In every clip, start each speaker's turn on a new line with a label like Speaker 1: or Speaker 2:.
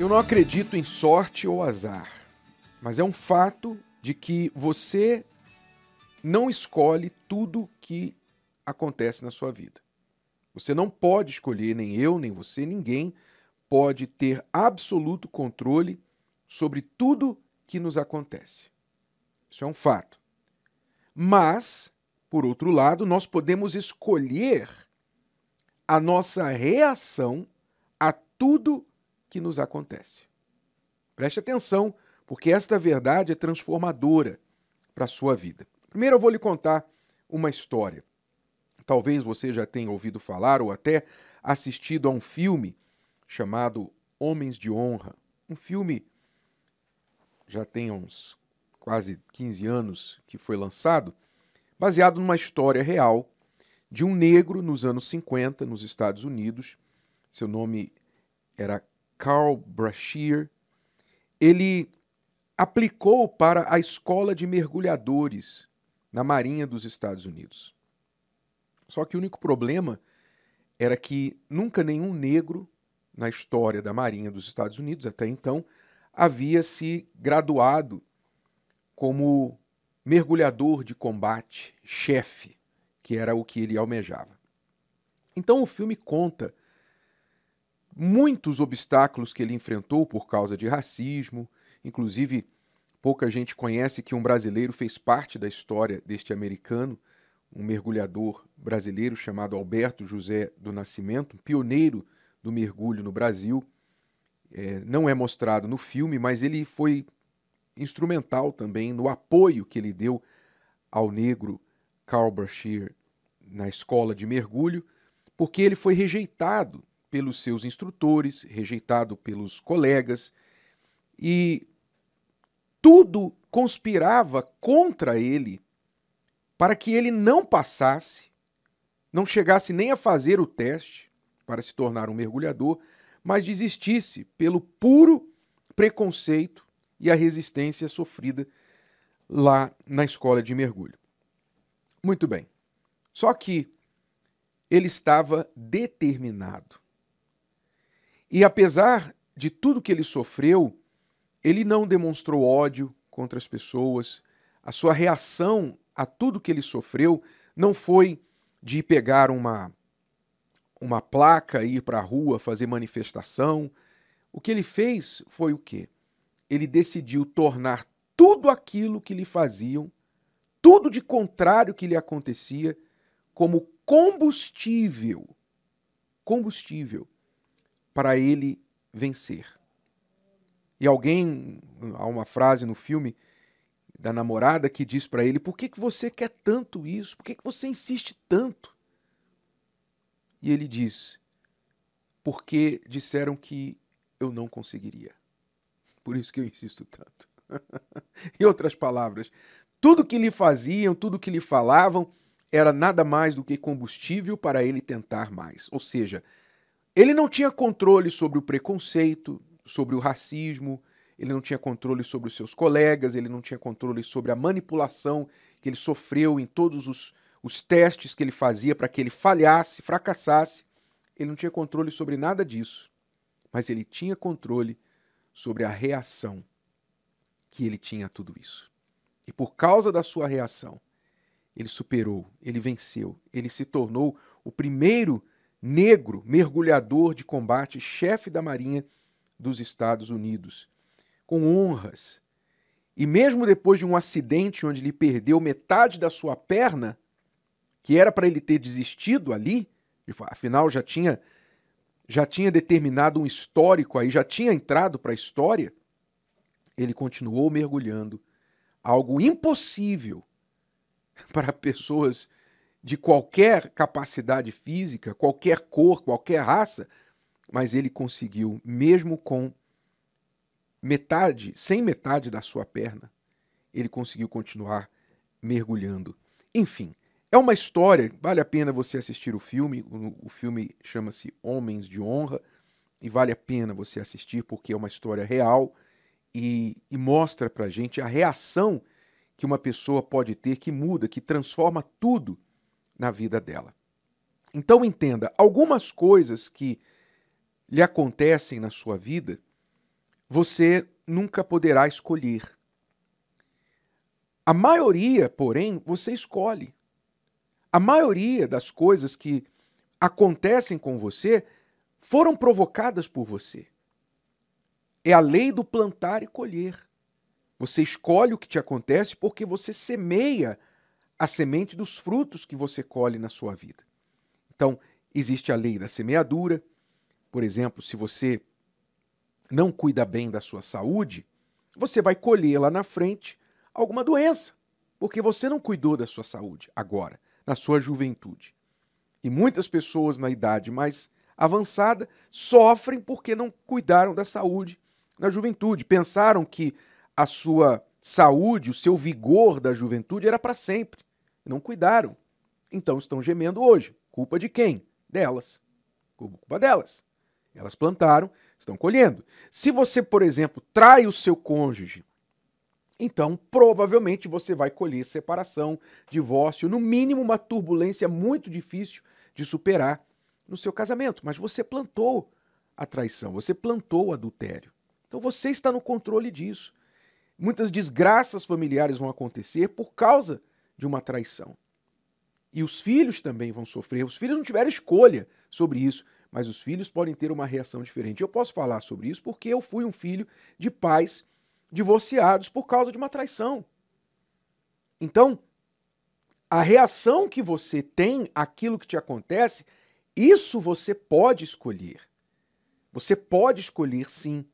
Speaker 1: Eu não acredito em sorte ou azar, mas é um fato de que você não escolhe tudo que acontece na sua vida. Você não pode escolher, nem eu, nem você, ninguém pode ter absoluto controle sobre tudo que nos acontece. Isso é um fato. Mas, por outro lado, nós podemos escolher a nossa reação a tudo que nos acontece. Preste atenção, porque esta verdade é transformadora para a sua vida. Primeiro eu vou lhe contar uma história. Talvez você já tenha ouvido falar ou até assistido a um filme chamado Homens de Honra. Um filme já tem uns quase 15 anos que foi lançado, baseado numa história real de um negro nos anos 50 nos Estados Unidos. Seu nome era Carl Brashear, ele aplicou para a escola de mergulhadores na Marinha dos Estados Unidos. Só que o único problema era que nunca nenhum negro na história da Marinha dos Estados Unidos até então havia se graduado como mergulhador de combate, chefe, que era o que ele almejava. Então o filme conta muitos obstáculos que ele enfrentou por causa de racismo, inclusive pouca gente conhece que um brasileiro fez parte da história deste americano, um mergulhador brasileiro chamado Alberto José do Nascimento, pioneiro do mergulho no Brasil. É, não é mostrado no filme, mas ele foi instrumental também no apoio que ele deu ao negro Carl Brashear na escola de mergulho, porque ele foi rejeitado pelos seus instrutores, rejeitado pelos colegas, e tudo conspirava contra ele para que ele não passasse, não chegasse nem a fazer o teste para se tornar um mergulhador, mas desistisse pelo puro preconceito e a resistência sofrida lá na escola de mergulho. Muito bem. Só que ele estava determinado. E apesar de tudo que ele sofreu, ele não demonstrou ódio contra as pessoas. A sua reação a tudo que ele sofreu não foi de pegar uma uma placa, ir para a rua, fazer manifestação. O que ele fez foi o quê? Ele decidiu tornar tudo aquilo que lhe faziam, tudo de contrário que lhe acontecia, como combustível. Combustível para ele vencer. E alguém, há uma frase no filme da namorada que diz para ele: Por que, que você quer tanto isso? Por que, que você insiste tanto? E ele diz: Porque disseram que eu não conseguiria. Por isso que eu insisto tanto. em outras palavras, tudo que lhe faziam, tudo que lhe falavam, era nada mais do que combustível para ele tentar mais. Ou seja, ele não tinha controle sobre o preconceito, sobre o racismo, ele não tinha controle sobre os seus colegas, ele não tinha controle sobre a manipulação que ele sofreu em todos os, os testes que ele fazia para que ele falhasse, fracassasse. Ele não tinha controle sobre nada disso, mas ele tinha controle sobre a reação que ele tinha a tudo isso. E por causa da sua reação, ele superou, ele venceu, ele se tornou o primeiro negro mergulhador de combate, chefe da Marinha dos Estados Unidos, com honras. E mesmo depois de um acidente onde ele perdeu metade da sua perna, que era para ele ter desistido ali, afinal já tinha já tinha determinado um histórico aí, já tinha entrado para a história, ele continuou mergulhando, algo impossível para pessoas de qualquer capacidade física, qualquer cor, qualquer raça, mas ele conseguiu, mesmo com metade, sem metade da sua perna, ele conseguiu continuar mergulhando. Enfim, é uma história, vale a pena você assistir o filme. O, filme chama-se Homens de Honra e vale a pena você assistir porque é uma história real e, e mostra pra gente a reação que uma pessoa pode ter que muda, que transforma tudo na vida dela. Então entenda, algumas coisas que lhe acontecem na sua vida você nunca poderá escolher. A maioria, porém, você escolhe. A maioria das coisas que acontecem com você foram provocadas por você. É a lei do plantar e colher. Você escolhe o que te acontece porque você semeia a semente dos frutos que você colhe na sua vida. Então, existe a lei da semeadura. Por exemplo, se você não cuida bem da sua saúde, você vai colher lá na frente alguma doença, porque você não cuidou da sua saúde agora, na sua juventude. E muitas pessoas na idade mais avançada sofrem porque não cuidaram da saúde na juventude. Pensaram que a sua saúde, o seu vigor da juventude era para sempre. Não cuidaram. Então estão gemendo hoje. Culpa de quem? Delas. Culpa delas. Elas plantaram, estão colhendo. Se você, por exemplo, trai o seu cônjuge, então provavelmente você vai colher separação, divórcio, no mínimo uma turbulência muito difícil de superar no seu casamento. Mas você plantou a traição, você plantou o adultério. Então você está no controle disso. Muitas desgraças familiares vão acontecer por causa de uma traição. E os filhos também vão sofrer. Os filhos não tiveram escolha sobre isso, mas os filhos podem ter uma reação diferente. Eu posso falar sobre isso porque eu fui um filho de pais divorciados por causa de uma traição. Então, a reação que você tem àquilo que te acontece, isso você pode escolher. Você pode escolher sim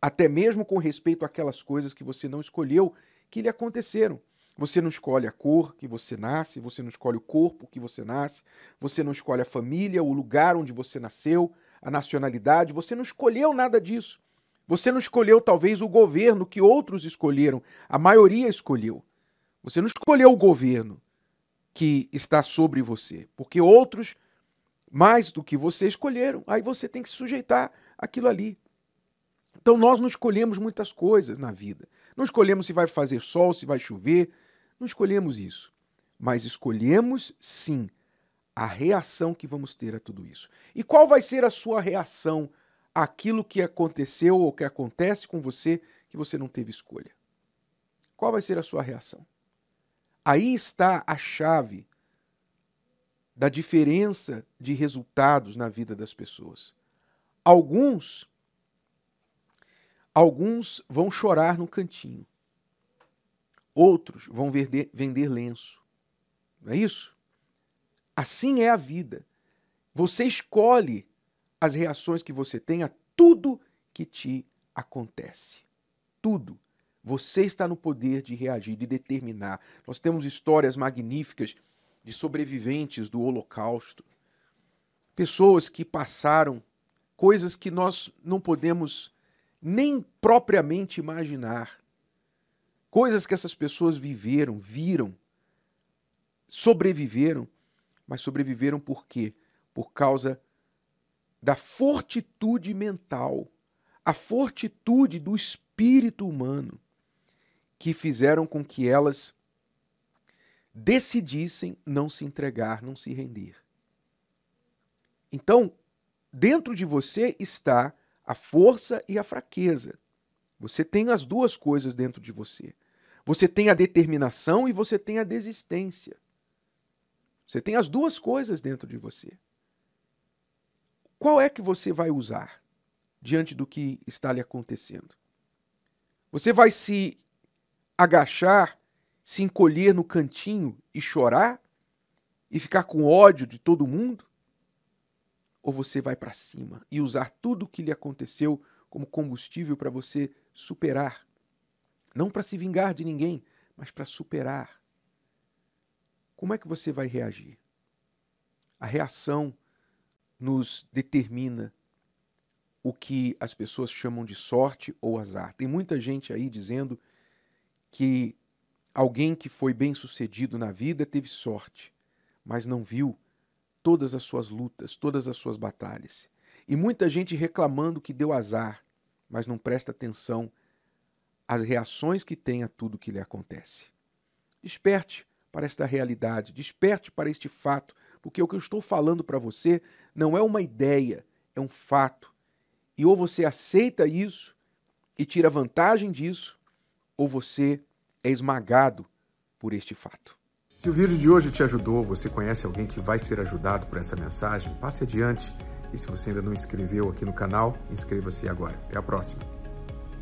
Speaker 1: até mesmo com respeito àquelas coisas que você não escolheu que lhe aconteceram. Você não escolhe a cor que você nasce, você não escolhe o corpo que você nasce, você não escolhe a família, o lugar onde você nasceu, a nacionalidade, você não escolheu nada disso. Você não escolheu talvez o governo que outros escolheram, a maioria escolheu. Você não escolheu o governo que está sobre você, porque outros mais do que você escolheram. Aí você tem que se sujeitar aquilo ali. Então nós não escolhemos muitas coisas na vida. Não escolhemos se vai fazer sol, se vai chover. Não escolhemos isso. Mas escolhemos, sim, a reação que vamos ter a tudo isso. E qual vai ser a sua reação àquilo que aconteceu ou que acontece com você que você não teve escolha? Qual vai ser a sua reação? Aí está a chave da diferença de resultados na vida das pessoas. Alguns Alguns vão chorar no cantinho. Outros vão vender, vender lenço. Não é isso? Assim é a vida. Você escolhe as reações que você tem a tudo que te acontece. Tudo. Você está no poder de reagir, de determinar. Nós temos histórias magníficas de sobreviventes do Holocausto. Pessoas que passaram coisas que nós não podemos nem propriamente imaginar. Coisas que essas pessoas viveram, viram, sobreviveram, mas sobreviveram por quê? Por causa da fortitude mental, a fortitude do espírito humano, que fizeram com que elas decidissem não se entregar, não se render. Então, dentro de você está a força e a fraqueza. Você tem as duas coisas dentro de você. Você tem a determinação e você tem a desistência. Você tem as duas coisas dentro de você. Qual é que você vai usar diante do que está lhe acontecendo? Você vai se agachar, se encolher no cantinho e chorar? E ficar com ódio de todo mundo? ou você vai para cima e usar tudo o que lhe aconteceu como combustível para você superar? Não para se vingar de ninguém, mas para superar. Como é que você vai reagir? A reação nos determina o que as pessoas chamam de sorte ou azar. Tem muita gente aí dizendo que alguém que foi bem sucedido na vida teve sorte, mas não viu todas as suas lutas, todas as suas batalhas. E muita gente reclamando que deu azar, mas não presta atenção às reações que tem a tudo que lhe acontece. Desperte para esta realidade, desperte para este fato, porque o que eu estou falando para você não é uma ideia, é um fato. E ou você aceita isso e tira vantagem disso, ou você é esmagado por este fato.
Speaker 2: Se o vídeo de hoje te ajudou, você conhece alguém que vai ser ajudado por essa mensagem, passe adiante. E se você ainda não inscreveu aqui no canal, inscreva-se agora. Até a próxima.